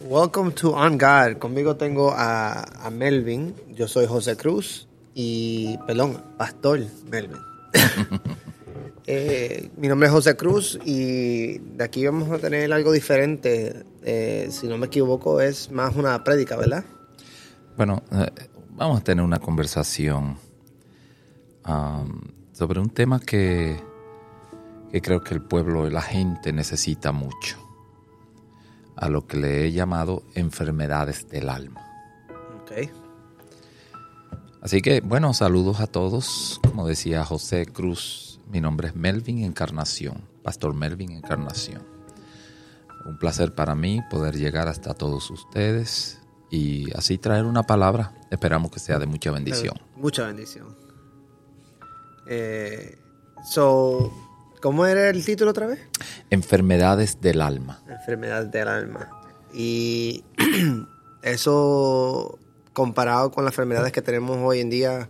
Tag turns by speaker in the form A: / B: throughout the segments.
A: Welcome to On God. Conmigo tengo a, Melvin. Yo soy José Cruz y, perdón, Pastor Melvin. Eh, mi nombre es José Cruz y de aquí vamos a tener algo diferente. Eh, si no me equivoco, es más una prédica, ¿verdad?
B: Bueno, eh, vamos a tener una conversación um, sobre un tema que, creo que el pueblo la gente necesita mucho, a lo que le he llamado enfermedades del alma.
A: Ok.
B: Así que, bueno, saludos a todos. Como decía José Cruz, mi nombre es Melvin Encarnación, Pastor Melvin Encarnación. Un placer para mí poder llegar hasta todos ustedes y así traer una palabra. Esperamos que sea de mucha bendición.
A: Mucha bendición. Eh, so, ¿Cómo era el título otra vez?
B: Enfermedades del alma.
A: Enfermedades del alma. Y eso comparado con las enfermedades que tenemos hoy en día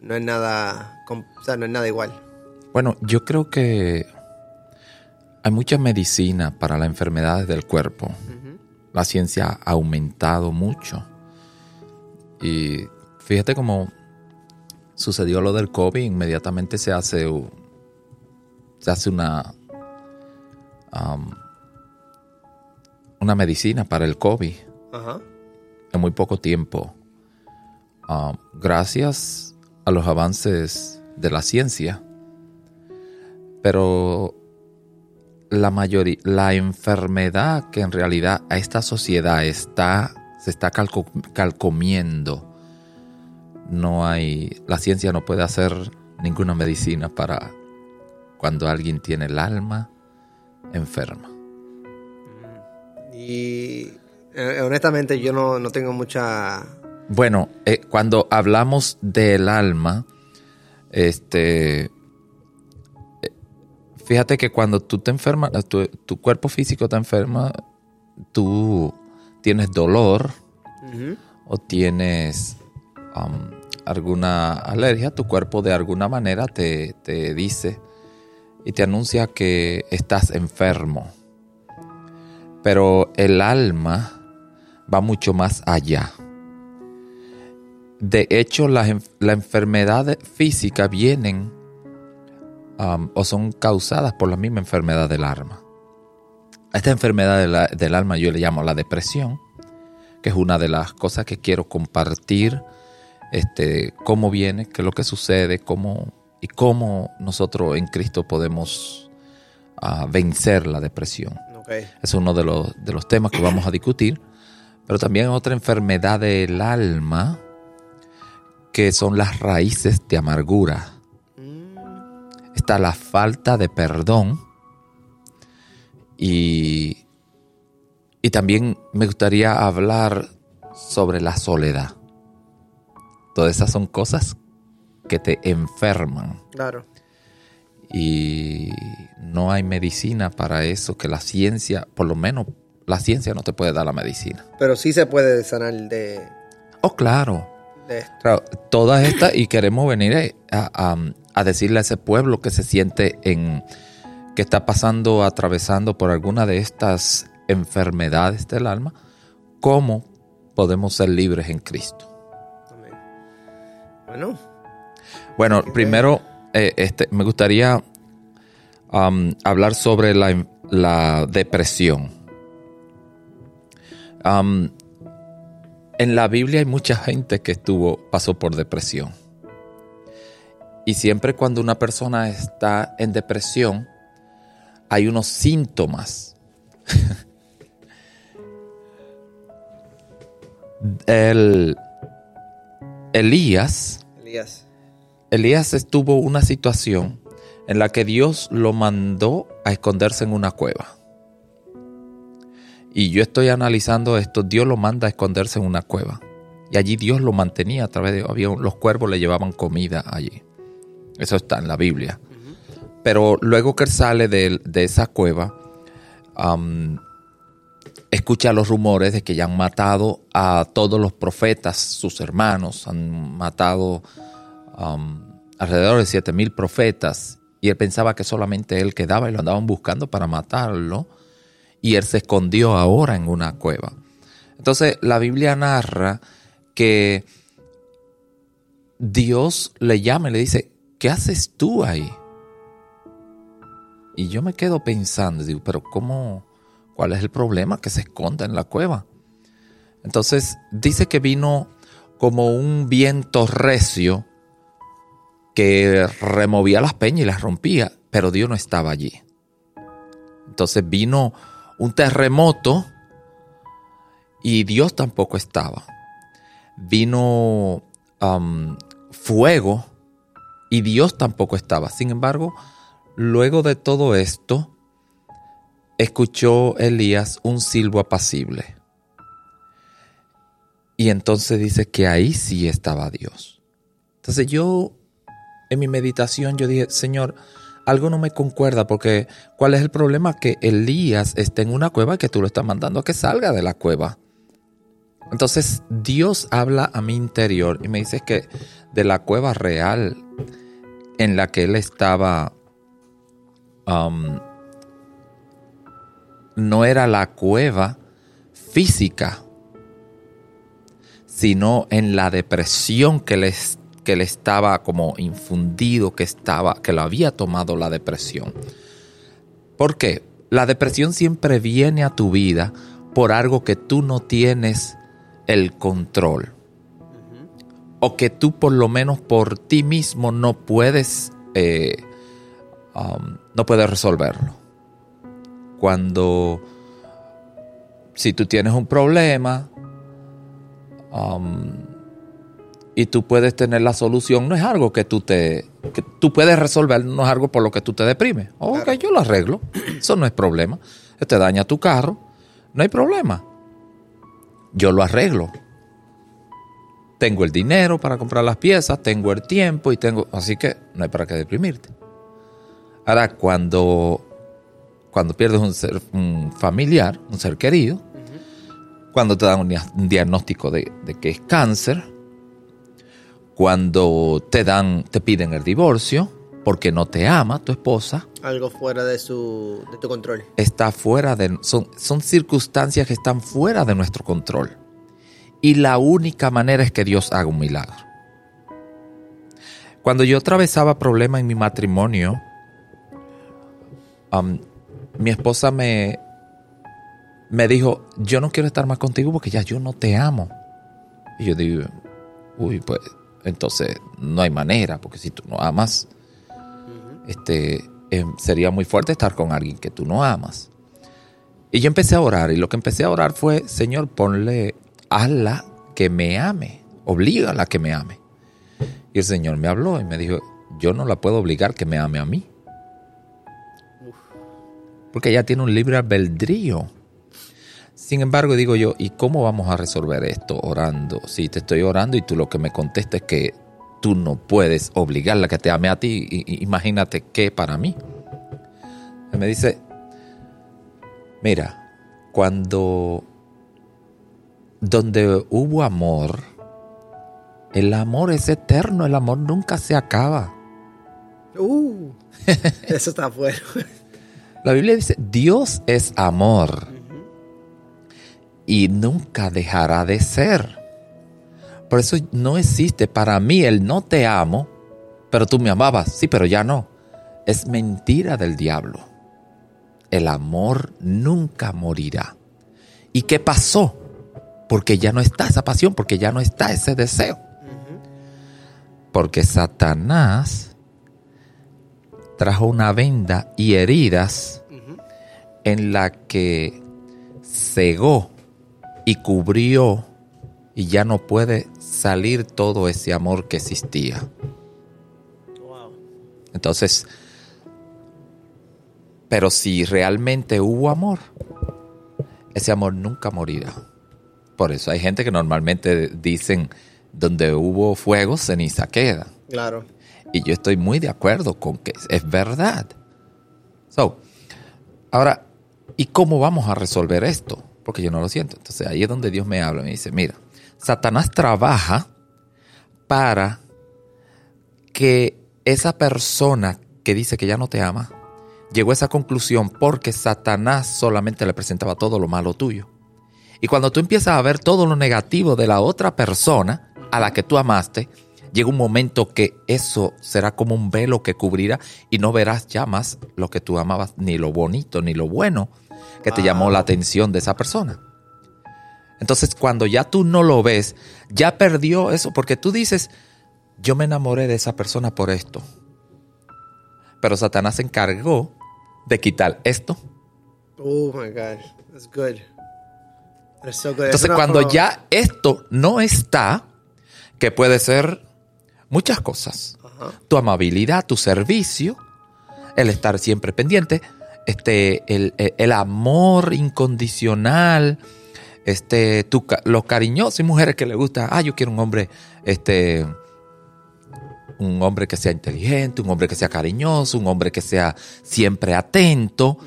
A: no es nada, o sea, no es nada igual.
B: Bueno, yo creo que hay mucha medicina para las enfermedades del cuerpo. La ciencia ha aumentado mucho. Y fíjate cómo sucedió lo del COVID, inmediatamente se hace, se hace una, um, una medicina para el COVID en muy poco tiempo. Gracias a los avances de la ciencia, pero la mayoría, la enfermedad que en realidad a esta sociedad está, se está calcomiendo, no hay, la ciencia no puede hacer ninguna medicina para cuando alguien tiene el alma enferma.
A: Y eh, honestamente yo no, tengo mucha...
B: Bueno, eh, cuando hablamos del alma, este, Fíjate que cuando tú te enfermas, tu, cuerpo físico te enferma, tú tienes dolor o tienes um, alguna alergia, tu cuerpo de alguna manera te, te dice y te anuncia que estás enfermo. Pero el alma va mucho más allá. De hecho, las la enfermedades físicas vienen o son causadas por la misma enfermedad del alma. Esta enfermedad del alma yo le llamo la depresión, que es una de las cosas que quiero compartir, este, cómo viene, qué es lo que sucede, cómo y cómo nosotros en Cristo podemos ah, vencer la depresión. Es uno de los, de los temas que vamos a discutir, pero también otra enfermedad del alma, que son las raíces de amargura está la falta de perdón y, y también me gustaría hablar sobre la soledad. Todas esas son cosas que te enferman.
A: Claro.
B: Y no hay medicina para eso, que la ciencia, por lo menos la ciencia no te puede dar la medicina.
A: Pero sí se puede sanar de...
B: Oh, claro. De todas estas, y queremos venir a, a decirle a ese pueblo que se siente en que está pasando, atravesando por alguna de estas enfermedades del alma, cómo podemos ser libres en Cristo.
A: Bueno.
B: Bueno, primero eh, este, me gustaría um, hablar sobre la, depresión. Um, en la Biblia hay mucha gente que estuvo, pasó por depresión. Y siempre cuando una persona está en depresión, hay unos síntomas. El, Elías,
A: Elías.
B: Elías estuvo una situación en la que Dios lo mandó a esconderse en una cueva. Y yo estoy analizando esto, Dios lo manda a esconderse en una cueva. Y allí Dios lo mantenía a través de, había, los cuervos le llevaban comida allí. Eso está en la Biblia. Pero luego que él sale de, esa cueva, escucha los rumores de que ya han matado a todos los profetas, sus hermanos, han matado alrededor de siete mil profetas, y él pensaba que solamente él quedaba y lo andaban buscando para matarlo. y él se escondió ahora en una cueva. Entonces la Biblia narra que Dios le llama y le dice, ¿qué haces tú ahí? Y yo me quedo pensando, digo, pero ¿cómo? ¿Cuál es el problema que se esconde en la cueva? Entonces dice que vino como un viento recio que removía las peñas y las rompía, pero Dios no estaba allí. Entonces vino un terremoto y Dios tampoco estaba. Vino um, fuego y Dios tampoco estaba. Sin embargo, luego de todo esto, escuchó Elías un silbo apacible. Y entonces dice que ahí sí estaba Dios. Entonces yo, mi meditación, yo dije, Señor, algo no me concuerda porque ¿cuál es el problema? Que Elías está en una cueva que tú lo estás mandando a que salga de la cueva. Entonces Dios habla a mi interior y me dice que de la cueva real en la que él estaba, um, no era la cueva física, sino en la depresión que le, que le estaba como infundido, que estaba, que lo había tomado la depresión. ¿Por qué? La depresión siempre viene a tu vida por algo que tú no tienes el control. O que tú por lo menos por ti mismo no puedes, eh, um, no puedes resolverlo. Cuando, si tú tienes un problema, Um, y tú puedes tener la solución, no es algo que tú te que tú puedes resolver, no es algo por lo que tú te deprimes. Ok, yo lo arreglo, eso no es problema. Te daña tu carro, no hay problema. Yo lo arreglo. Tengo el dinero para comprar las piezas, tengo el tiempo y tengo, así que no hay para qué deprimirte. Ahora, cuando, cuando pierdes un, ser, un familiar, un ser querido, cuando te dan un diagnóstico de, que es cáncer, cuando te dan, te piden el divorcio porque no te ama tu esposa.
A: Algo fuera de su, de tu control.
B: Está fuera de, son, son circunstancias que están fuera de nuestro control. Y la única manera es que Dios haga un milagro. Cuando yo atravesaba problemas en mi matrimonio, um, mi esposa me, me dijo, yo no quiero estar más contigo porque ya yo no te amo. Y yo digo, uy, pues entonces no hay manera, porque si tú no amas, este, em, sería muy fuerte estar con alguien que tú no amas. Y yo empecé a orar, y lo que empecé a orar fue, Señor, ponle, hazla que me ame, oblígala que me ame. Y el Señor me habló y me dijo, yo no la puedo obligar que me ame a mí. Porque ella tiene un libre albedrío. Sin embargo, digo yo, ¿y cómo vamos a resolver esto orando? Si te estoy orando y tú lo que me contestas es que tú no puedes obligarla a que te ame a ti, imagínate qué para mí. me dice, mira, cuando donde hubo amor, el amor es eterno, el amor nunca se acaba.
A: Uh, eso está bueno.
B: La Biblia dice, Dios es amor y nunca dejará de ser. Por eso no existe para mí el no te amo, pero tú me amabas, sí, pero ya no. Es mentira del diablo. El amor nunca morirá. ¿Y qué pasó? Porque ya no está esa pasión, porque ya no está ese deseo. Porque Satanás trajo una venda y heridas en la que cegó y cubrió y ya no puede salir todo ese amor que existía. Entonces, pero si realmente hubo amor, ese amor nunca morirá. Por eso hay gente que normalmente dicen, donde hubo fuego, ceniza queda.
A: Claro.
B: Y yo estoy muy de acuerdo con que es verdad. So, ahora, ¿y cómo vamos a resolver esto? Porque yo no lo siento. Entonces ahí es donde Dios me habla, me dice, mira, Satanás trabaja para que esa persona que dice que ya no te ama, llegó a esa conclusión porque Satanás solamente le presentaba todo lo malo tuyo. Y cuando tú empiezas a ver todo lo negativo de la otra persona a la que tú amaste, llega un momento que eso será como un velo que cubrirá y no verás ya más lo que tú amabas, ni lo bonito, ni lo bueno que te llamó la atención de esa persona. Entonces, cuando ya tú no lo ves, ya perdió eso, porque tú dices, yo me enamoré de esa persona por esto. Pero Satanás se encargó de quitar esto.
A: Oh my God, that's good. That's so good. Es
B: Entonces, cuando ya esto no está, que puede ser muchas cosas. Tu amabilidad, tu servicio, el estar siempre pendiente, este, el, el- amor incondicional, este, tu, los cariñosos y mujeres que le gusta, ah, yo quiero un hombre, este, un hombre que sea inteligente, un hombre que sea cariñoso, un hombre que sea siempre atento.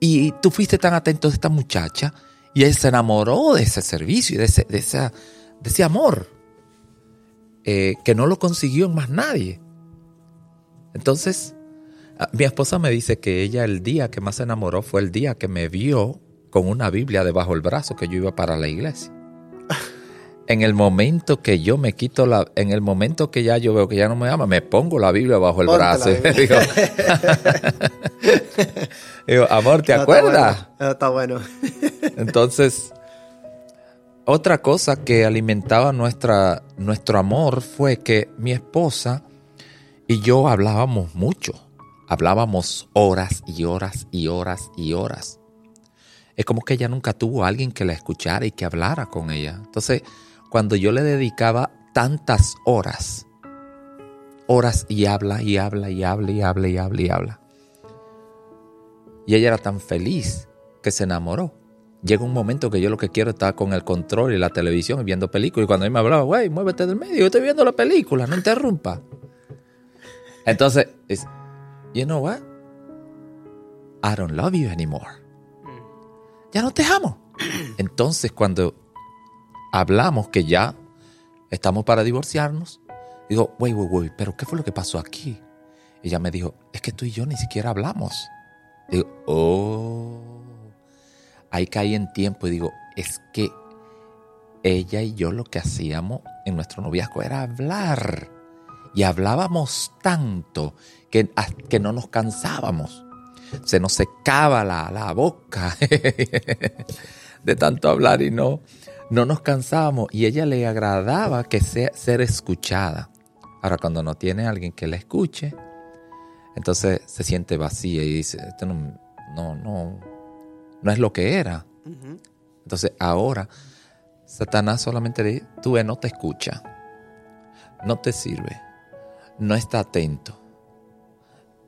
B: Y tú fuiste tan atento de esta muchacha y él se enamoró de ese servicio y de ese, de esa- de ese amor eh, que no lo consiguió en más nadie. Entonces, mi esposa me dice que ella el día que más se enamoró fue el día que me vio con una Biblia debajo del brazo que yo iba para la iglesia. En el momento que yo me quito la, en el momento que ya yo veo que ya no me ama, me pongo la Biblia bajo el
A: Ponte
B: brazo. Digo, digo, amor, ¿te
A: Eso está
B: acuerdas?
A: bueno, está bueno.
B: Entonces, otra cosa que alimentaba nuestra, nuestro amor fue que mi esposa y yo hablábamos mucho. Hablábamos horas y horas y horas y horas. Es como que ella nunca tuvo a alguien que la escuchara y que hablara con ella. Entonces, cuando yo le dedicaba tantas horas, horas y habla y habla y habla y habla y habla y habla. Y ella era tan feliz que se enamoró. Llega un momento que yo lo que quiero es estar con el control y la televisión y viendo películas. Y cuando él me hablaba, güey, muévete del medio, yo estoy viendo la película, no interrumpa. Entonces, es, you know what? I don't love you anymore. Ya no te amo. Entonces, cuando hablamos que ya estamos para divorciarnos, digo, güey, güey, güey, pero ¿qué fue lo que pasó aquí? Y ella me dijo, es que tú y yo ni siquiera hablamos. Digo, oh. Ahí caí en tiempo y digo, es que ella y yo lo que hacíamos en nuestro noviazgo era hablar. Y hablábamos tanto que, que no nos cansábamos. Se nos secaba la, la boca de tanto hablar y no, no nos cansábamos. Y ella le agradaba que sea, ser escuchada. Ahora, cuando no tiene alguien que la escuche, entonces se siente vacía y dice, esto no, no, no, no es lo que era. Entonces ahora Satanás solamente dice, tú no te escucha, no te sirve, no está atento,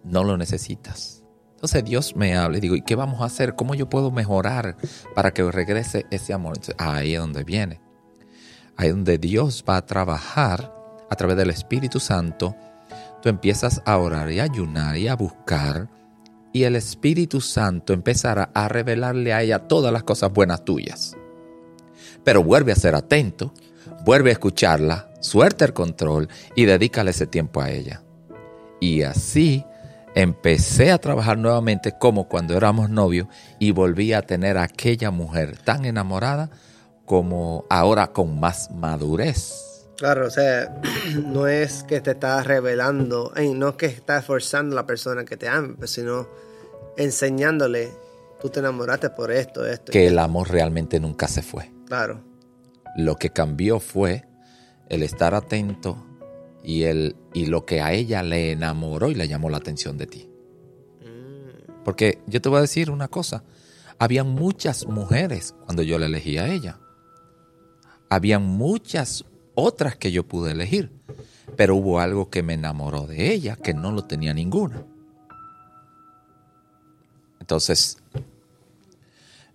B: no lo necesitas. Entonces Dios me habla y digo, ¿y qué vamos a hacer? ¿Cómo yo puedo mejorar para que regrese ese amor? Ahí es donde viene. Ahí es donde Dios va a trabajar a través del Espíritu Santo. Tú empiezas a orar y a ayunar y a buscar y el Espíritu Santo empezará a revelarle a ella todas las cosas buenas tuyas. Pero vuelve a ser atento, vuelve a escucharla, suelta el control y dedícale ese tiempo a ella. Y así empecé a trabajar nuevamente como cuando éramos novios y volví a tener a aquella mujer tan enamorada como ahora con más madurez.
A: Claro, o sea, no es que te estás revelando, ay, no es que estás forzando a la persona que te ame, pues, sino enseñándole, tú te enamoraste por esto, esto.
B: Que el amor realmente nunca se fue.
A: Claro,
B: Lo que cambió fue el estar atento y, el, y lo que a ella le enamoró y le llamó la atención de ti. Porque yo te voy a decir una cosa. Habían muchas mujeres cuando yo la elegí a ella. Habían muchas otras que yo pude elegir. Pero hubo algo que me enamoró de ella que no lo tenía ninguna. Entonces,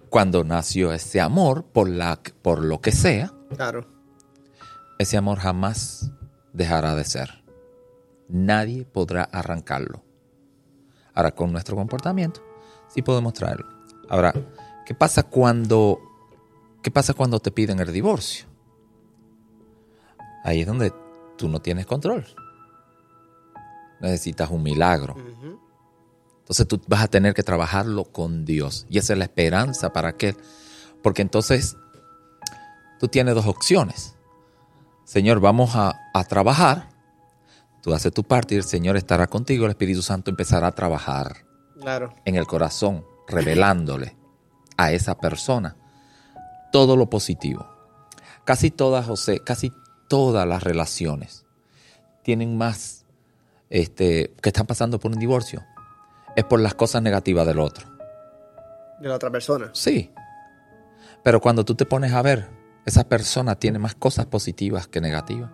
B: cuando nació ese amor, por, la, por lo que sea,
A: claro.
B: ese amor jamás dejará de ser. Nadie podrá arrancarlo. Ahora, con nuestro comportamiento, sí podemos traerlo. Ahora, ¿qué pasa cuando, qué pasa cuando te piden el divorcio? Ahí es donde tú no tienes control. Necesitas un milagro. Entonces tú vas a tener que trabajarlo con Dios. Y esa es la esperanza para aquel. Porque entonces tú tienes dos opciones. Señor, vamos a, a trabajar. Tú haces tu parte y el Señor estará contigo. El Espíritu Santo empezará a trabajar
A: Claro.
B: en el corazón, revelándole a esa persona todo lo positivo. Casi todas, José, casi todas las relaciones tienen más este, que están pasando por un divorcio. Es por las cosas negativas del otro.
A: De la otra persona.
B: Sí. Pero cuando tú te pones a ver, esa persona tiene más cosas positivas que negativas.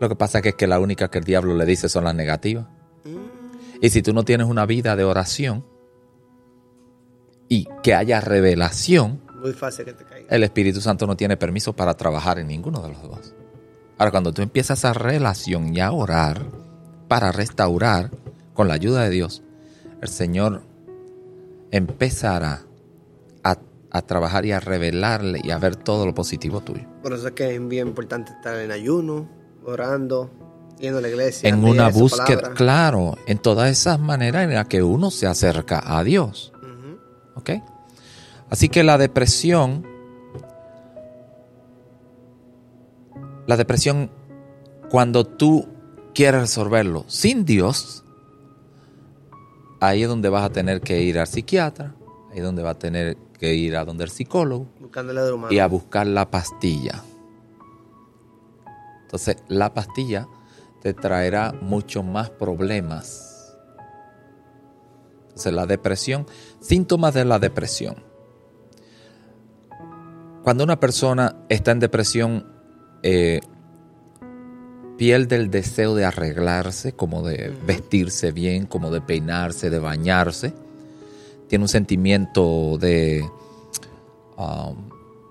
B: Lo que pasa que es que la única que el diablo le dice son las negativas. Y si tú no tienes una vida de oración y que haya revelación,
A: Muy fácil que te caiga.
B: el Espíritu Santo no tiene permiso para trabajar en ninguno de los dos. Ahora, cuando tú empiezas esa relación y a orar para restaurar con la ayuda de Dios, el Señor empezará a, a trabajar y a revelarle y a ver todo lo positivo tuyo.
A: Por eso es que es bien importante estar en ayuno, orando, yendo a la iglesia.
B: en una búsqueda, claro, en todas esas maneras en las que uno se acerca a Dios. ¿Ok? Así que la depresión, la depresión, cuando tú quieres resolverlo sin Dios, ahí es donde vas a tener que ir al psiquiatra, ahí es donde vas a tener que ir a donde el psicólogo y a buscar la pastilla. Entonces, la pastilla te traerá mucho más problemas. Entonces, la depresión, síntomas de la depresión. Cuando una persona está en depresión, eh, pierde el deseo de arreglarse, como de vestirse bien, como de peinarse, de bañarse. Tiene un sentimiento de... um,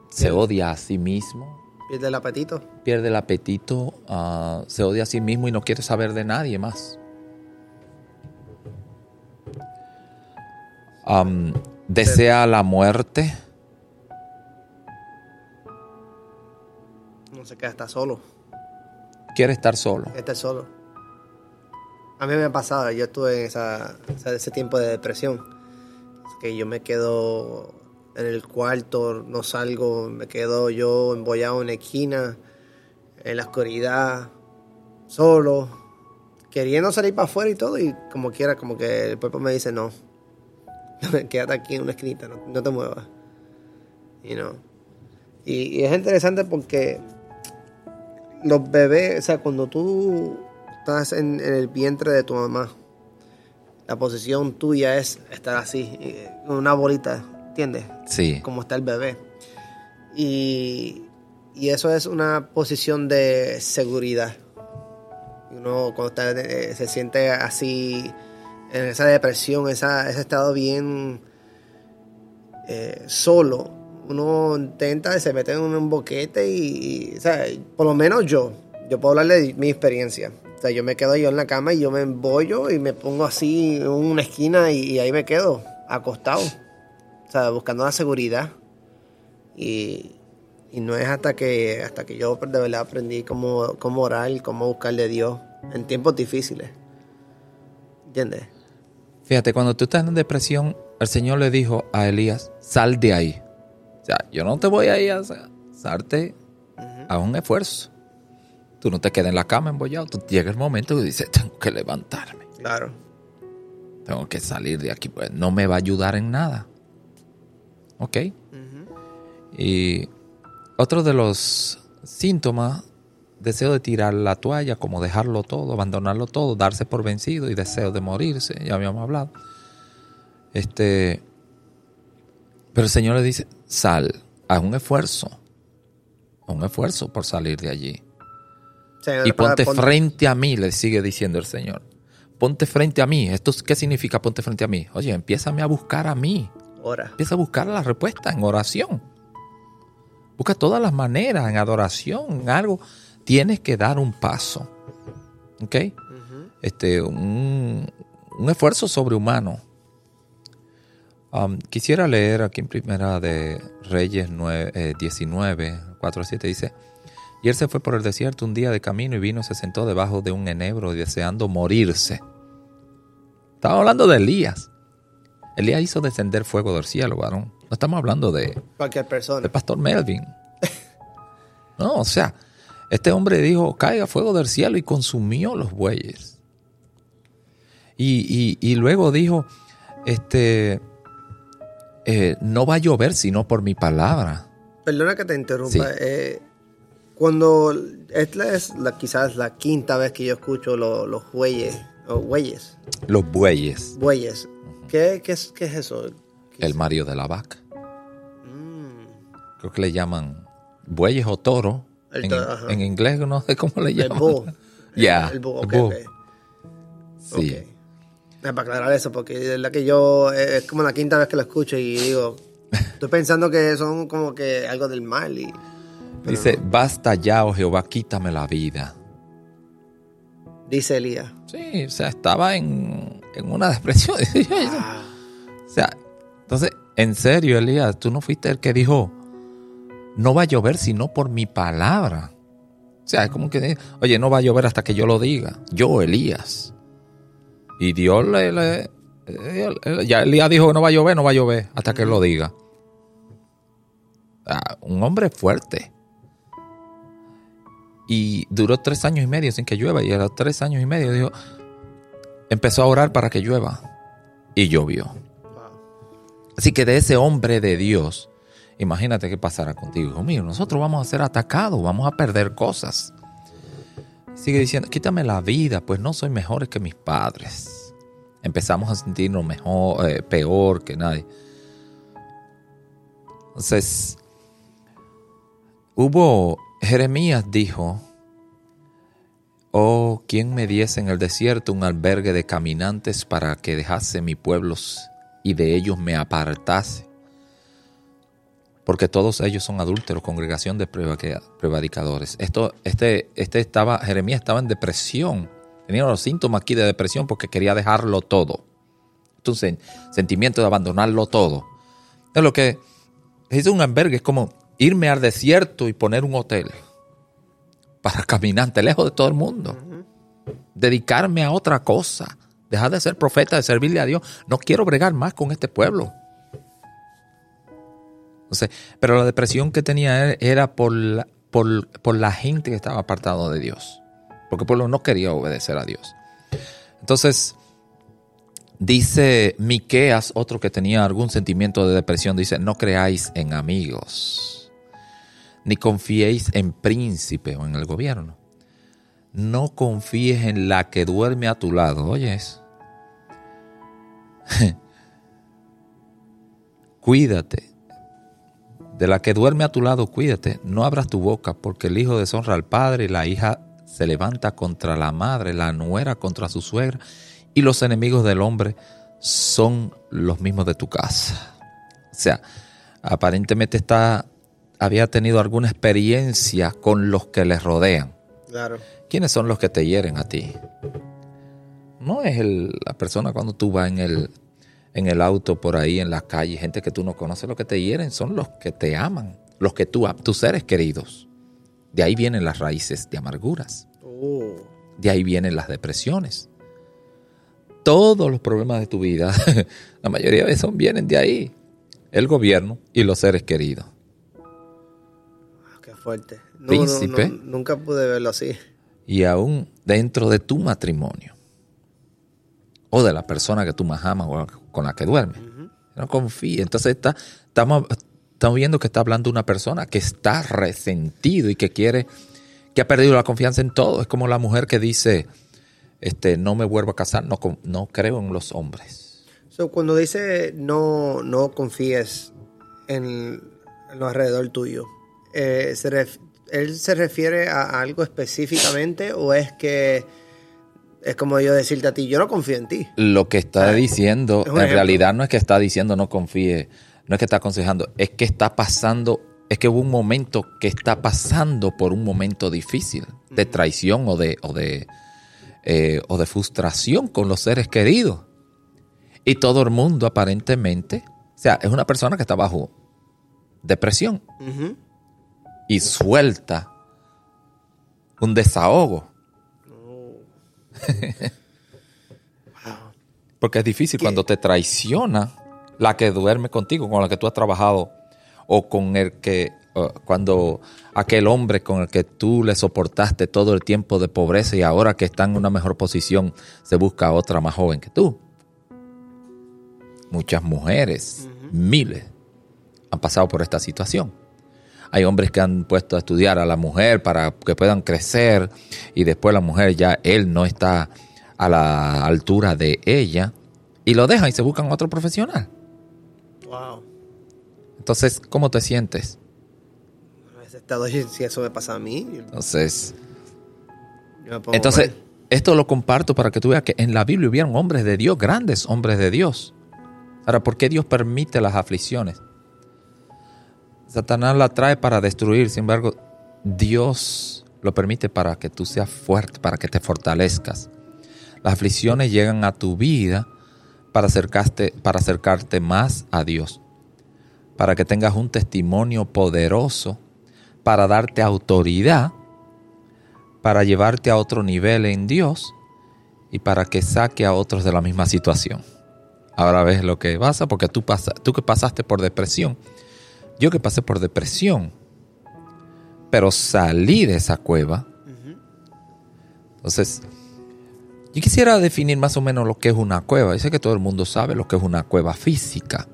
B: se odia a sí mismo,
A: Pierde el apetito.
B: pierde el apetito, ah, se odia a sí mismo y no quiere saber de nadie más. Am, desea la muerte,
A: No se queda, está solo.
B: Quiere estar solo.
A: Está solo. A mí me ha pasado, yo estuve en esa, ese tiempo de depresión. Que yo me quedo en el cuarto, no salgo, me quedo yo embollado en la esquina, en la oscuridad, solo, queriendo salir para afuera y todo, y como quiera, como que el cuerpo me dice no. Quédate aquí en una esquinita, no, te muevas. You know. y es interesante porque los bebés, o sea, cuando tú estás en, en el vientre de tu mamá, la posición tuya es estar así, eh, con una bolita, ¿entiendes?
B: Sí,
A: Como está el bebé. Y, y eso es una posición de seguridad. Uno cuando está, eh, se siente así, en esa depresión, esa, ese estado bien eh, solo, uno intenta, se mete en un boquete y, y, o sea, por lo menos yo, yo puedo hablarle de mi experiencia. O sea, yo me quedo yo en la cama y yo me embollo y me pongo así en una esquina y, y ahí me quedo, acostado. O sea, buscando la seguridad. Y, y no es hasta que hasta que yo de verdad aprendí cómo, cómo orar, cómo buscarle a Dios en tiempos difíciles. ¿Entiendes?
B: fíjate, cuando tú estás en depresión, el Señor le dijo a Elías, sal de ahí. Sea, yo no te voy a ir a salte a un esfuerzo. Tú no te quedes en la cama embollado. Tú llega el momento que dices, tengo que levantarme.
A: Claro.
B: Tengo que salir de aquí. Pues no me va a ayudar en nada. ¿Ok? Y otro de los síntomas, deseo de tirar la toalla, como dejarlo todo, abandonarlo todo, darse por vencido y deseo de morirse, ya habíamos hablado. Este, pero el Señor le dice, sal, haz un esfuerzo, un esfuerzo por salir de allí. Y ponte- frente a mí, le sigue diciendo el Señor. Ponte frente a mí. ¿Esto qué significa ponte frente a mí? Oye, empiézame a buscar a mí.
A: Ora.
B: Empieza a buscar la respuesta en oración. Busca todas las maneras, en adoración, en algo. Tienes que dar un paso. ¿Ok? Este, un, un esfuerzo sobrehumano. Um, quisiera leer aquí en primera de Reyes 9, eh, 19, 4 a 7, dice, y él se fue por el desierto un día de camino y vino y se sentó debajo de un enebro deseando morirse. Estaba hablando de Elías. Elías hizo descender fuego del cielo, varón. No estamos hablando de,
A: Cualquier
B: de
A: persona.
B: Pastor Melvin. No, o sea, este hombre dijo, caiga fuego del cielo y consumió los bueyes. Y, y- y luego dijo, este, eh, no va a llover sino por mi palabra.
A: Perdona que te interrumpa.
B: Sí.
A: eh, cuando esta es la, quizás la quinta vez que yo escucho lo- los bueyes, o bueyes,
B: Los bueyes,
A: bueyes. ¿Qué, qué es, qué es eso? ¿Qué
B: el
A: es?
B: Mario de la vaca.
A: Mm,
B: Creo que le llaman bueyes o toro.
A: El
B: En, en inglés no sé cómo le
A: el
B: llaman.
A: bull.
B: Ya,
A: El, el bull,
B: el bull.
A: ok.
B: Sí.
A: Ok. Ah, Para aclarar eso, porque de verdad que yo eh, es como la quinta vez que lo escucho y digo, estoy pensando que son como que algo del mal. Y,
B: Dice,
A: no.
B: basta ya, oh Jehová, quítame la vida.
A: dice Elías.
B: Sí, o sea, estaba en, en una depresión.
A: Ah,
B: O sea, entonces, en serio, Elías, tú no fuiste el que dijo, no va a llover sino por mi palabra. O sea, es como que, oye, no va a llover hasta que yo lo diga. Yo, Elías. Y Dios le, le- eh, ya Elías dijo que no va a llover, no va a llover hasta que él lo diga. Ah, un hombre fuerte. Y duró tres años y medio sin que llueva. Y a los tres años y medio dijo, empezó a orar para que llueva. Y llovió. Así que de ese hombre de Dios, imagínate qué pasará contigo. Hijo mío, nosotros vamos a ser atacados, vamos a perder cosas. Sigue diciendo, quítame la vida, pues no soy mejor que mis padres. Empezamos a sentirnos mejor, eh, peor que nadie. Entonces, hubo, Jeremías dijo, Oh, ¿quién me diese en el desierto un albergue de caminantes para que dejase mi pueblos y de ellos me apartase? Porque todos ellos son adúlteros, congregación de prevaricadores. Esto, este, este estaba, Jeremías estaba en depresión. Tenía los síntomas aquí de depresión porque quería dejarlo todo. Entonces, sentimiento de abandonarlo todo. Es lo que es un albergue, es como irme al desierto y poner un hotel para caminante lejos de todo el mundo. Dedicarme a otra cosa. Dejar de ser profeta, de servirle a Dios. No quiero bregar más con este pueblo. Pero la depresión que tenía él era por la, gente que estaba apartado de Dios. Porque pueblo no quería obedecer a Dios. Entonces, dice Miqueas, otro que tenía algún sentimiento de depresión, dice, no creáis en amigos ni confiéis en príncipe o en el gobierno. No confíes en la que duerme a tu lado. Oyes. cuídate. De la que duerme a tu lado, cuídate. No abras tu boca, porque el hijo deshonra al padre y la hija se levanta contra la madre, la nuera contra su suegra, y los enemigos del hombre son los mismos de tu casa. O sea, aparentemente está había tenido alguna experiencia con los que les rodean.
A: Claro.
B: ¿Quiénes son los que te hieren a ti? No es el- la persona cuando tú vas en el, en el auto por ahí, en la calle, gente que tú no conoces, los que te hieren son los que te aman, los que tú, tus seres queridos. De ahí vienen las raíces de amarguras,
A: Oh,
B: de ahí vienen las depresiones. Todos los problemas de tu vida, la mayoría de veces son- vienen de ahí. El gobierno y los seres queridos.
A: qué fuerte. No,
B: Príncipe.
A: no, no, nunca pude verlo así.
B: y aún dentro de tu matrimonio o de la persona que tú más amas o con la que duermes. No confíe. Entonces está, estamos, estamos viendo que está hablando una persona que está resentido y que quiere, que ha perdido la confianza en todo. Es como la mujer que dice, este, no me vuelvo a casar, no, no creo en los hombres.
A: So, cuando dice no, no confíes en, en lo alrededor tuyo, eh, se ¿él se refiere a algo específicamente o es que es como yo decirte a ti, yo no confío en ti?
B: Lo que está diciendo,
A: es un
B: en
A: ejemplo.
B: realidad no es que está diciendo no confíe, no es que está aconsejando, es que está pasando, es que hubo un momento que está pasando por un momento difícil de traición o de, o de, eh, o de frustración con los seres queridos. Y todo el mundo aparentemente, o sea, es una persona que está bajo depresión y suelta un desahogo. Porque es difícil
A: ¿Qué?
B: cuando te traiciona la que duerme contigo, con la que tú has trabajado, o con el que, cuando aquel hombre con el que tú le soportaste todo el tiempo de pobreza y ahora que está en una mejor posición, se busca a otra más joven que tú. Muchas mujeres, miles, han pasado por esta situación. Hay hombres que han puesto a estudiar a la mujer para que puedan crecer y después la mujer ya, él no está a la altura de ella y lo dejan y se buscan otro profesional.
A: Wow.
B: Entonces, ¿cómo te sientes?
A: Si eso me pasa a mí.
B: Entonces, entonces esto lo comparto para que tú veas que en la Biblia hubieron hombres de Dios, grandes hombres de Dios. Ahora, ¿por qué Dios permite las aflicciones? Satanás la trae para destruir, sin embargo, Dios lo permite para que tú seas fuerte, para que te fortalezcas. Las aflicciones llegan a tu vida para acercarte, para acercarte más a Dios, para que tengas un testimonio poderoso, para darte autoridad, para llevarte a otro nivel en Dios y para que saque a otros de la misma situación. Ahora ves lo que pasa, porque tú, tú que pasaste por depresión, yo que pasé por depresión, pero salí de esa cueva. Entonces, yo quisiera definir más o menos lo que es una cueva. Yo sé que todo el mundo sabe lo que es una cueva física,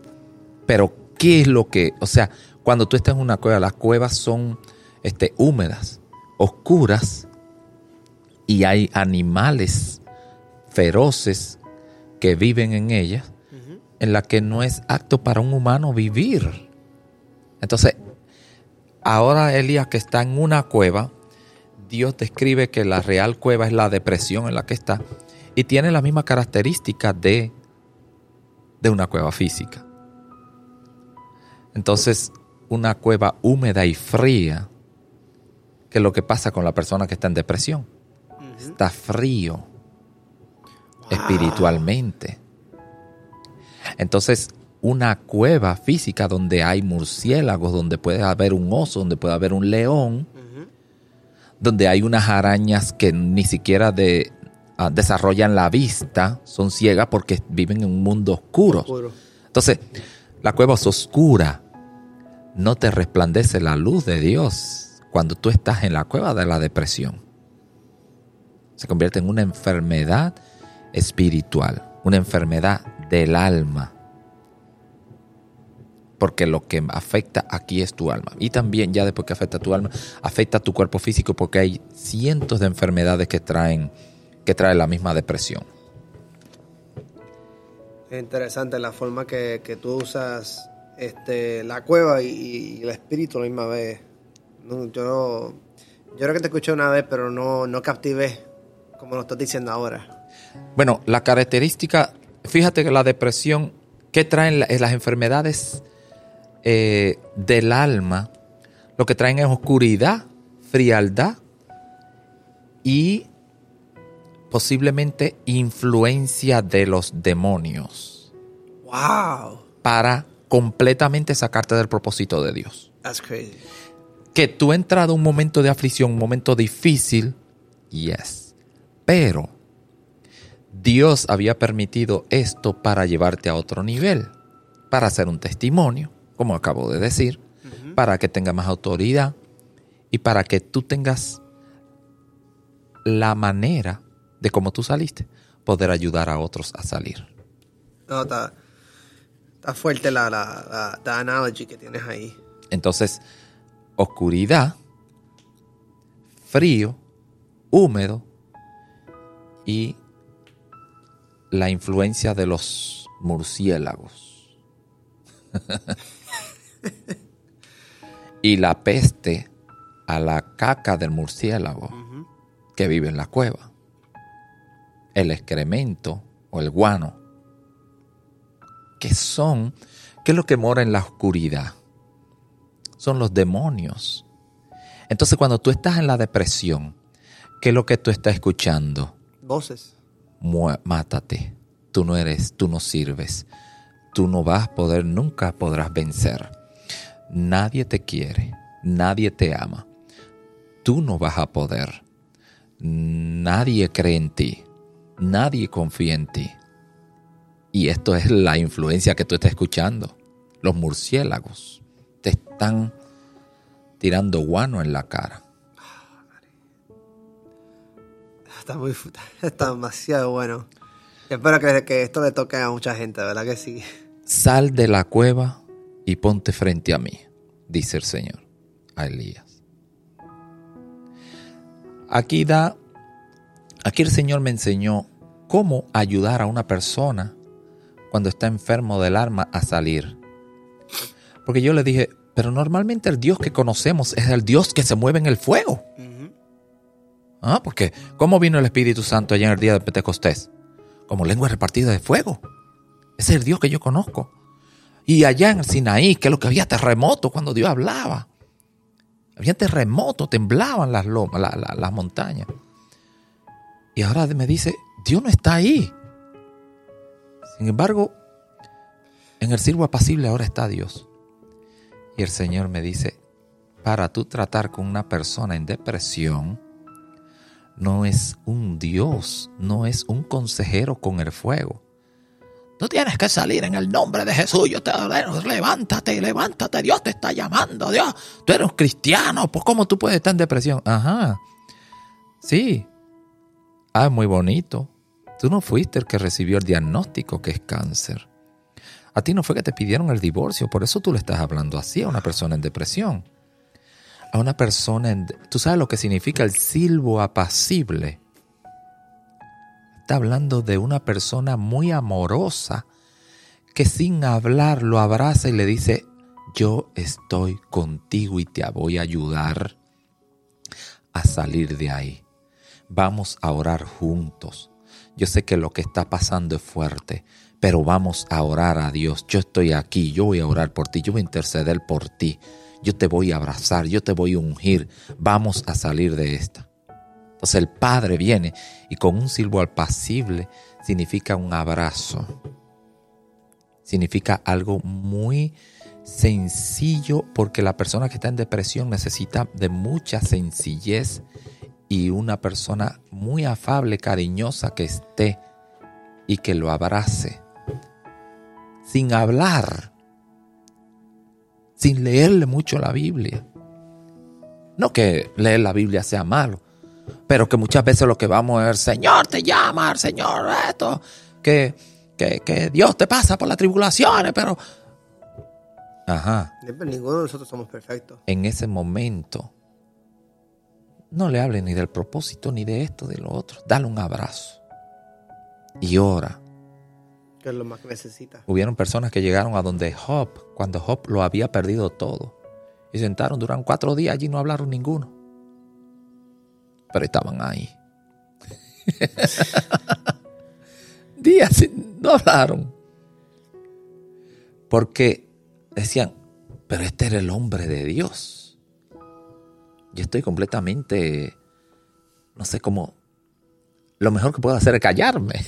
B: pero ¿qué es lo que, o sea, cuando tú estás en una cueva, las cuevas son este, húmedas, oscuras, y hay animales feroces que viven en ellas, en la que no es apto para un humano vivir. Entonces, ahora Elías que está en una cueva, Dios describe que la real cueva es la depresión en la que está y tiene la misma característica de, de una cueva física. Entonces, una cueva húmeda y fría, que es lo que pasa con la persona que está en depresión. Está frío espiritualmente. Entonces, una cueva física donde hay murciélagos, donde puede haber un oso, donde puede haber un león, donde hay unas arañas que ni siquiera de, ah, desarrollan la vista, son ciegas porque viven en un mundo oscuro. Entonces, la cueva es oscura, no te resplandece la luz de Dios cuando tú estás en la cueva de la depresión. Se convierte en una enfermedad espiritual, una enfermedad del alma porque lo que afecta aquí es tu alma. Y también ya después que afecta tu alma, afecta tu cuerpo físico porque hay cientos de enfermedades que traen, que traen la misma depresión.
A: Es interesante la forma que, tú usas este, la cueva y, el espíritu a la misma vez. yo, yo creo que te escuché una vez, pero no, no captivé como lo estás diciendo ahora.
B: Bueno, la característica, fíjate que la depresión, ¿qué traen las enfermedades? Eh, del alma, lo que traen es oscuridad, frialdad y posiblemente influencia de los demonios.
A: Wow.
B: Para completamente sacarte del propósito de Dios.
A: That's crazy.
B: Que tú has entrado un momento de aflicción, un momento difícil, yes. Pero Dios había permitido esto para llevarte a otro nivel, para hacer un testimonio, como acabo de decir, para que tenga más autoridad y para que tú tengas la manera de cómo tú saliste, poder ayudar a otros a salir.
A: No, está, fuerte la, la, la, que tienes ahí.
B: Entonces, oscuridad, frío, húmedo y la influencia de los murciélagos. y la peste a la caca del murciélago que vive en la cueva. El excremento o el guano. Que son, ¿qué es lo que mora en la oscuridad? Son los demonios. Entonces cuando tú estás en la depresión, ¿qué es lo que tú estás escuchando?
A: Voces.
B: mátate. Tú no eres, tú no sirves. Tú no vas a poder, nunca podrás vencer. Nadie te quiere, nadie te ama. Tú no vas a poder. Nadie cree en ti, nadie confía en ti. Y esto es la influencia que tú estás escuchando. Los murciélagos te están tirando guano en la cara.
A: Está muy está demasiado bueno. Espero que, que esto le toque a mucha gente, ¿verdad que sí?
B: Sal de la cueva y ponte frente a mí, dice el Señor a Elías. Aquí da, aquí el Señor me enseñó cómo ayudar a una persona cuando está enfermo del alma a salir. Porque yo le dije, pero normalmente el Dios que conocemos es el Dios que se mueve en el fuego. ¿Ah? Porque, ¿cómo vino el Espíritu Santo allá en el día de Pentecostés? Como lengua repartida de fuego. Ese es el Dios que yo conozco. Y allá en Sinaí, que es lo que había terremoto cuando Dios hablaba. Había terremoto, temblaban las lomas, las montañas. Y ahora me dice, Dios no está ahí. Sin embargo, en el sirvo apacible ahora está Dios. Y el Señor me dice, para tú tratar con una persona en depresión, no es un Dios, no es un consejero con el fuego. Tú tienes que salir en el nombre de Jesús. Yo te levántate, levántate. Dios te está llamando. Dios, tú eres un cristiano. Pues, ¿cómo tú puedes estar en depresión? Ajá. Sí. Ah, muy bonito. Tú no fuiste el que recibió el diagnóstico que es cáncer. A ti no fue que te pidieron el divorcio. Por eso tú le estás hablando así a una persona en depresión. A una persona en. Tú sabes lo que significa el silbo apacible está hablando de una persona muy amorosa que sin hablar lo abraza y le dice, yo estoy contigo y te voy a ayudar a salir de ahí. Vamos a orar juntos. Yo sé que lo que está pasando es fuerte, pero vamos a orar a Dios. Yo estoy aquí, yo voy a orar por ti, yo voy a interceder por ti. Yo te voy a abrazar, yo te voy a ungir. Vamos a salir de esta. Entonces el Padre viene y con un silbo apacible significa un abrazo. Significa algo muy sencillo porque la persona que está en depresión necesita de mucha sencillez y una persona muy afable, cariñosa que esté y que lo abrace. Sin hablar, sin leerle mucho la Biblia. No que leer la Biblia sea malo, pero que muchas veces lo que vamos es, Señor te llama, Señor esto, que, que, Dios te pasa por las tribulaciones, pero... Ajá.
A: Ninguno de nosotros somos perfectos.
B: En ese momento, no le hable ni del propósito, ni de esto, de lo otro. Dale un abrazo. Y ora.
A: Que es lo más que necesita.
B: Hubieron personas que llegaron a donde Job, cuando Job lo había perdido todo. Y sentaron, durante cuatro días allí no hablaron ninguno pero estaban ahí. Días no hablaron. Porque decían, pero este era el hombre de Dios. Yo estoy completamente, no sé cómo, lo mejor que puedo hacer es callarme.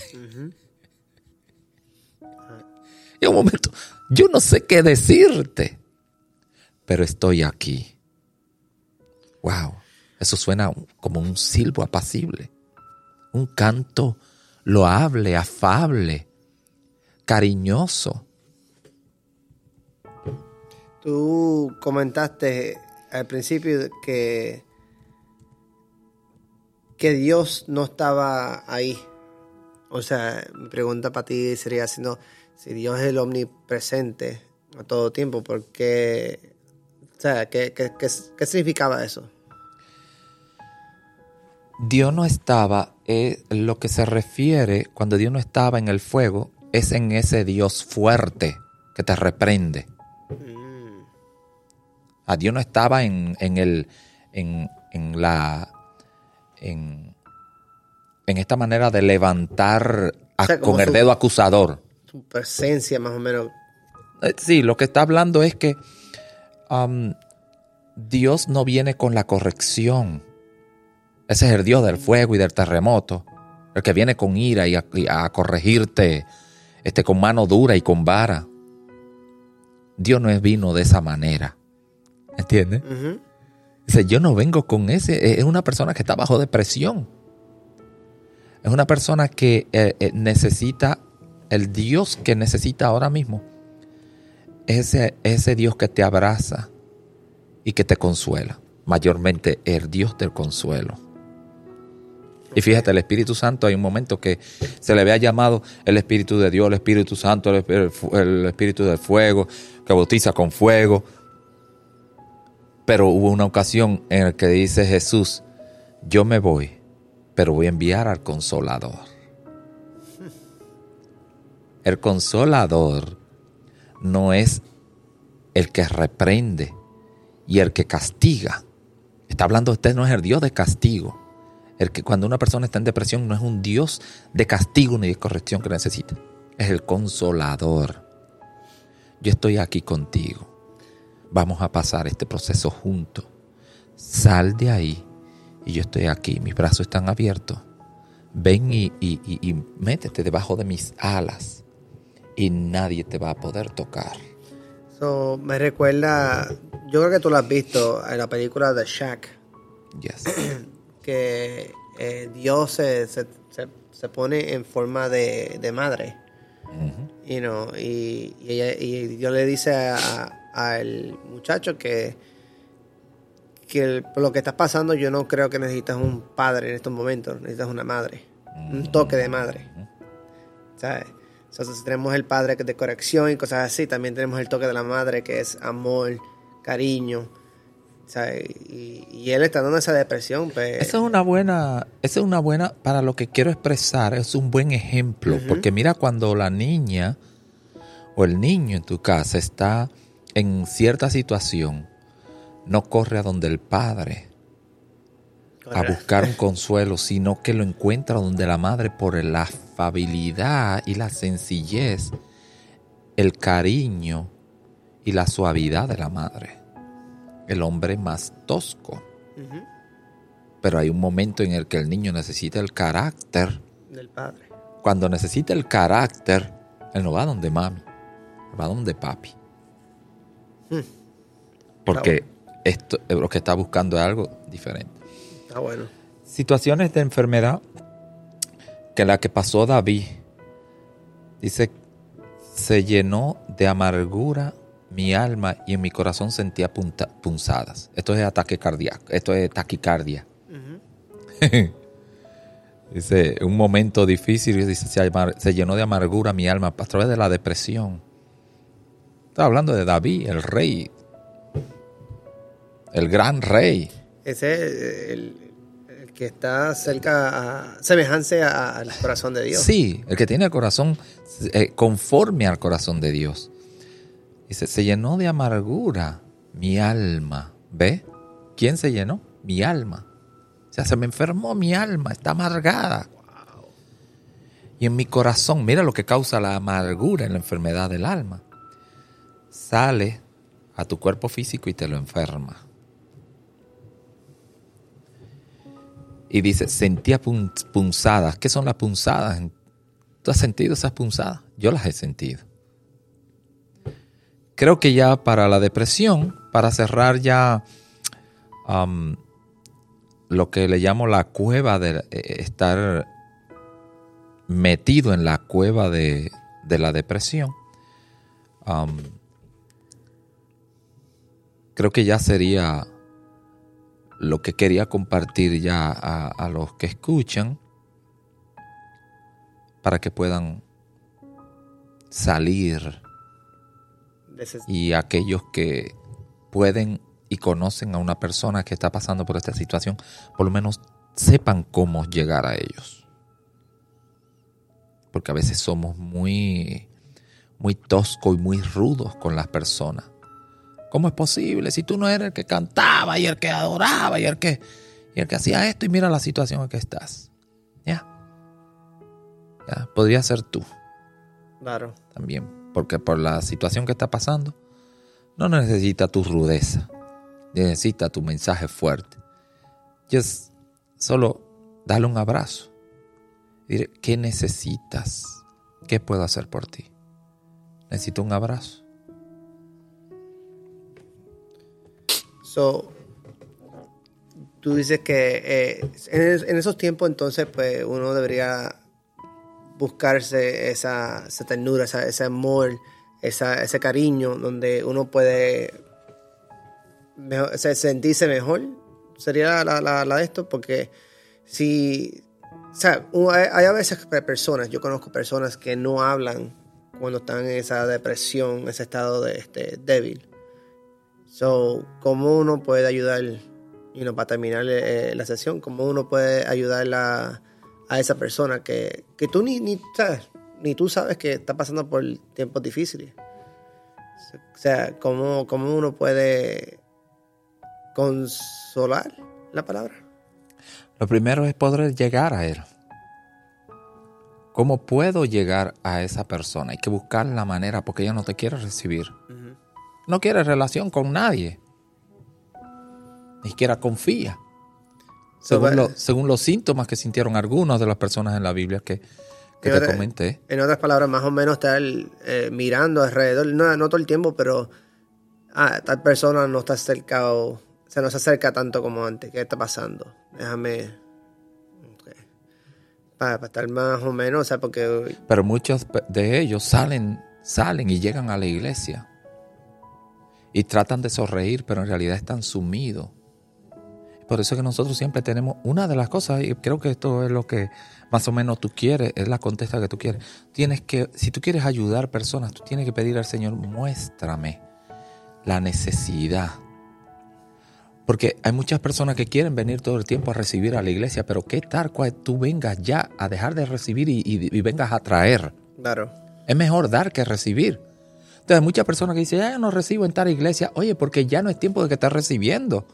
B: Y un momento, yo no sé qué decirte, pero estoy aquí. Wow. Eso suena como un silbo apacible, un canto loable, afable, cariñoso.
A: Tú comentaste al principio que, que Dios no estaba ahí. O sea, mi pregunta para ti sería si, si Dios es el omnipresente a todo tiempo, ¿por qué? O sea, ¿qué, qué significaba eso?
B: Dios no estaba, eh, lo que se refiere cuando Dios no estaba en el fuego, es en ese Dios fuerte que te reprende. Mm. A Dios no estaba en, el, en, la, en, esta manera de levantar con el dedo acusador.
A: Su presencia más o menos.
B: Eh, sí, lo que está hablando es que um, Dios no viene con la corrección. Ese es el Dios del fuego y del terremoto, el que viene con ira y a, corregirte este, con mano dura y con vara. Dios no es vino de esa manera. ¿Entiendes? Dice, yo no vengo con ese. Es una persona que está bajo depresión. Es una persona que eh, eh, necesita el Dios que necesita ahora mismo es ese, ese Dios que te abraza y que te consuela. Mayormente el Dios del consuelo. Y fíjate, el Espíritu Santo hay un momento que se le había llamado el Espíritu de Dios, el Espíritu Santo, el, el Espíritu del fuego, que bautiza con fuego. Pero hubo una ocasión en la que dice Jesús, yo me voy, pero voy a enviar al consolador. El consolador no es el que reprende y el que castiga. Está hablando, usted no es el Dios de castigo. El que cuando una persona está en depresión no es un Dios de castigo ni de corrección que necesita. Es el consolador. Yo estoy aquí contigo. Vamos a pasar este proceso juntos. Sal de ahí y yo estoy aquí. Mis brazos están abiertos. Ven y, y métete debajo de mis alas y nadie te va a poder tocar.
A: So, me recuerda, yo creo que tú lo has visto en la película The Shack.
B: Yes.
A: que eh, Dios se, se, se, pone en forma de, de madre. you know, y, y, ella, y, Dios le dice al muchacho que, que por lo que estás pasando yo no creo que necesitas un padre en estos momentos, necesitas una madre, un toque de madre. ¿Sabes? Entonces tenemos el padre de corrección y cosas así, también tenemos el toque de la madre que es amor, cariño. Y, él está dando esa depresión. Pues.
B: Esa es una buena, esa es una buena, para lo que quiero expresar, es un buen ejemplo. Porque mira cuando la niña o el niño en tu casa está en cierta situación, no corre a donde el padre a buscar un consuelo, sino que lo encuentra donde la madre por la afabilidad y la sencillez, el cariño y la suavidad de la madre. El hombre más tosco. Pero hay un momento en el que el niño necesita el carácter
A: del padre.
B: Cuando necesita el carácter, él no va donde mami, va donde papi. Hmm. Porque esto, lo que está buscando es algo diferente.
A: Ah, bueno.
B: Situaciones de enfermedad que la que pasó David. Dice, se llenó de amargura mi alma y en mi corazón sentía punzadas. Esto es ataque cardíaco, esto es taquicardia. dice, un momento difícil, dice, se, llenó de amargura mi alma a través de la depresión. Está hablando de David, el rey, el gran rey.
A: Ese es el, que está cerca, a, semejante al corazón de Dios.
B: Sí, el que tiene el corazón eh, conforme al corazón de Dios. Dice, se llenó de amargura mi alma. ¿Ve? ¿Quién se llenó? Mi alma. O sea, se me enfermó mi alma, está amargada. Y en mi corazón, mira lo que causa la amargura en la enfermedad del alma. Sale a tu cuerpo físico y te lo enferma. Y dice, sentía punzadas. ¿Qué son las punzadas? ¿Tú has sentido esas punzadas? Yo las he sentido. Creo que ya para la depresión, para cerrar ya um, lo que le llamo la cueva de eh, estar metido en la cueva de, la depresión, um, creo que ya sería lo que quería compartir ya a, los que escuchan para que puedan salir y aquellos que pueden y conocen a una persona que está pasando por esta situación, por lo menos sepan cómo llegar a ellos. Porque a veces somos muy, muy toscos y muy rudos con las personas. ¿Cómo es posible? Si tú no eres el que cantaba y el que adoraba y el que, y el que hacía esto y mira la situación en que estás. Ya. Ya, podría ser tú.
A: Claro.
B: También, porque por la situación que está pasando, no necesita tu rudeza, necesita tu mensaje fuerte. Just solo dale un abrazo. Dile, ¿qué necesitas? ¿Qué puedo hacer por ti? Necesito un abrazo.
A: So, tú dices que eh, en, esos tiempos entonces pues uno debería buscarse esa, ternura, esa- ese amor, esa- ese cariño, donde uno puede sentirse mejor, sería la, de esto, porque si, hay, a veces pe- personas, yo conozco personas que no hablan cuando están en esa depresión, ese estado de este, débil. So, ¿cómo uno puede ayudar, you know, para terminar eh, la sesión, cómo uno puede ayudar a, esa persona que, que tú ni, ni, sabes, ni tú sabes que está pasando por tiempos difíciles? O sea, ¿cómo, cómo uno puede consolar la palabra?
B: Lo primero es poder llegar a Él. ¿Cómo puedo llegar a esa persona? Hay que buscar la manera porque ella no te quiere recibir. No quiere relación con nadie. Ni siquiera confía. Según,
A: So,
B: lo-
A: va-
B: según los síntomas que sintieron algunas de las personas en la Biblia que, que te comenté.
A: En otras palabras, más o menos estar eh, mirando alrededor, no, no todo el tiempo, pero ah, tal persona no está cerca o, se acerca tanto como antes. ¿Qué está pasando? Déjame. Para, para estar más o menos, o sea, porque.
B: Pero muchos de ellos salen, salen y llegan a la iglesia. Y tratan de sonreír, pero en realidad están sumidos. Por eso es que nosotros siempre tenemos una de las cosas, y creo que esto es lo que más o menos tú quieres, es la contesta que tú quieres. Tienes que, si tú quieres ayudar personas, tú tienes que pedir al Señor, muéstrame la necesidad. Porque hay muchas personas que quieren venir todo el tiempo a recibir a la iglesia, pero ¿qué tal cuando tú vengas ya a dejar de recibir y, y- y vengas a traer?
A: Claro.
B: Es mejor dar que recibir. Entonces, hay muchas personas que dicen, ya yo no recibo en tal iglesia. Oye, porque ya no es tiempo de que estés recibiendo.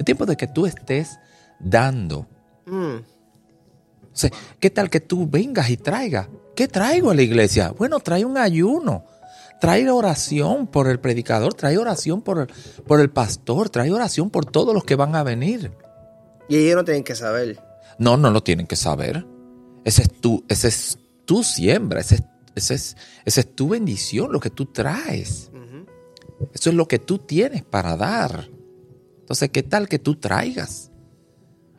B: Es tiempo de que tú estés dando.
A: Mm,
B: O sea, ¿qué tal que tú vengas y traigas? ¿Qué traigo a la iglesia? Bueno, trae un ayuno. Trae oración por el predicador, trae oración por el, por el pastor, trae oración por todos los que van a venir.
A: Y ellos no tienen que saber.
B: No, no lo tienen que saber. Ese es tu, ese es tu siembra, ese es, ese es, esa es tu bendición, lo que tú traes. Eso es lo que tú tienes para dar. Entonces, ¿qué tal que tú traigas?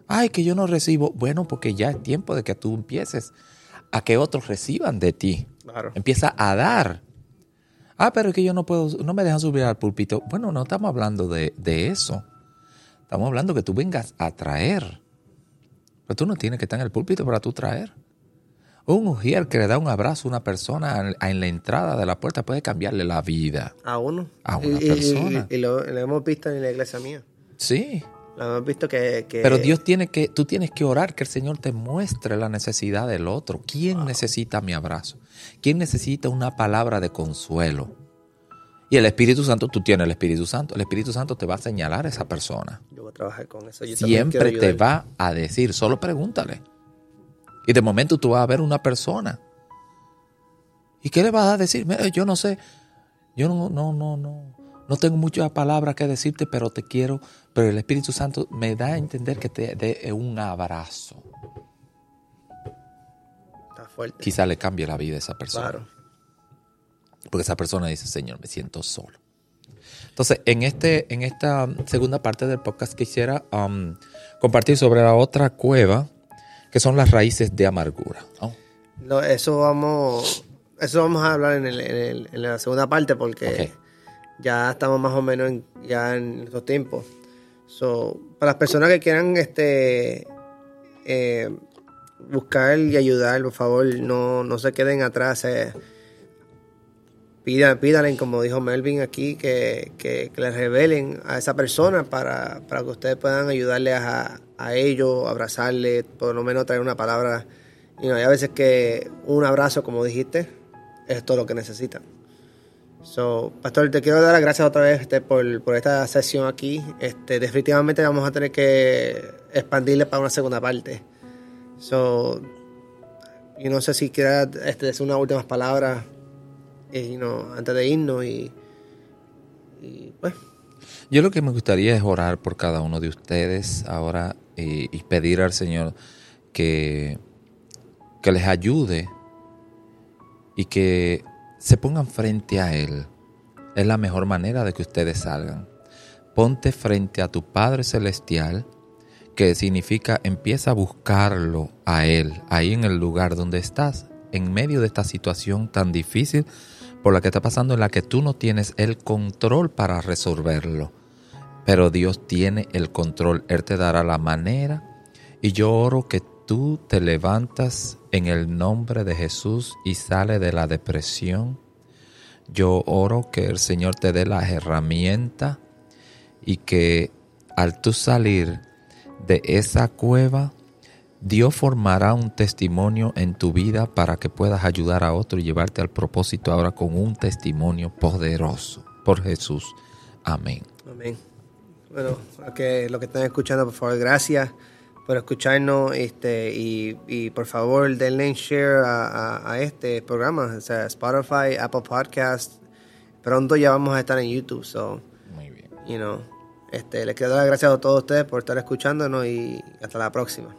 B: Ay, que yo no recibo. Bueno, porque ya es tiempo de que tú empieces a que otros reciban de ti.
A: Claro.
B: Empieza a dar. Ah, pero es que yo no puedo, no me dejan subir al púlpito. Bueno, no estamos hablando de, de eso. Estamos hablando que tú vengas a traer. Pero tú no tienes que estar en el púlpito para tú traer. Un ujier que le da un abrazo a una persona en- la entrada de la puerta puede cambiarle la vida.
A: A uno.
B: A una
A: Y- y-
B: persona.
A: Y, y lo, lo hemos visto en la iglesia mía.
B: Sí.
A: Lo hemos visto que. que-
B: Pero Dios tiene que, tú tienes que orar que el Señor te muestre la necesidad del otro. ¿Quién necesita mi abrazo? ¿Quién necesita una palabra de consuelo? Y el Espíritu Santo, tú tienes el Espíritu Santo. El Espíritu Santo te va a señalar a esa persona.
A: Yo voy a trabajar con eso. Yo
B: Siempre te va a decir, solo pregúntale. Y de momento tú vas a ver una persona. ¿Y qué le vas a decir? Mira, yo no sé, yo no, no, no, no, no tengo muchas palabras que decirte, pero te quiero, pero el Espíritu Santo me da a entender que te dé un abrazo.
A: Está fuerte.
B: Quizá le cambie la vida a esa persona.
A: Claro.
B: Porque esa persona dice, Señor, me siento solo. Entonces, en, este, en esta segunda parte del podcast quisiera um, compartir sobre la otra cueva, que son las raíces de amargura. Oh,
A: No, eso vamos. Eso vamos a hablar en, el- en el- en la segunda parte porque ya estamos más o menos en, ya en estos tiempos. So, para las personas que quieran este eh, buscar y ayudar, por favor, no, no se queden atrás. eh. Pídanle, como dijo Melvin aquí, que, que, que les revelen a esa persona para, para que ustedes puedan ayudarle a, a ellos, abrazarle, por lo menos traer una palabra. Y no, hay a veces que un abrazo, como dijiste, es todo lo que necesitan. So, Pastor, te quiero dar las gracias otra vez este, por, por esta sesión aquí. Este, definitivamente vamos a tener que expandirle para una segunda parte. So, yo no sé si quieras este, decir unas últimas palabras eh, you know, antes de irnos y, y pues,
B: Yo lo que me gustaría es orar por cada uno de ustedes ahora y, y pedir al Señor que, que les ayude y que se pongan frente a Él. Es la mejor manera de que ustedes salgan. Ponte frente a tu Padre Celestial, que significa empieza a buscarlo a Él, ahí en el lugar donde estás. en medio de esta situación tan difícil por la que está pasando, en la que tú no tienes el control para resolverlo. Pero Dios tiene el control, Él te dará la manera. Y yo oro que tú te levantas en el nombre de Jesús y sale de la depresión. Yo oro que el Señor te dé las herramientas y que al tú salir de esa cueva, Dios formará un testimonio en tu vida para que puedas ayudar a otro y llevarte al propósito ahora con un testimonio poderoso por Jesús.
A: Amén. Bueno, que lo que están escuchando, por favor, gracias por escucharnos este y, por favor denle share a, este programa, o sea, Spotify, Apple Podcast. Pronto ya vamos a estar en YouTube, so,
B: Muy bien.
A: You know, este, les quiero dar las gracias a todos ustedes por estar escuchándonos y hasta la próxima.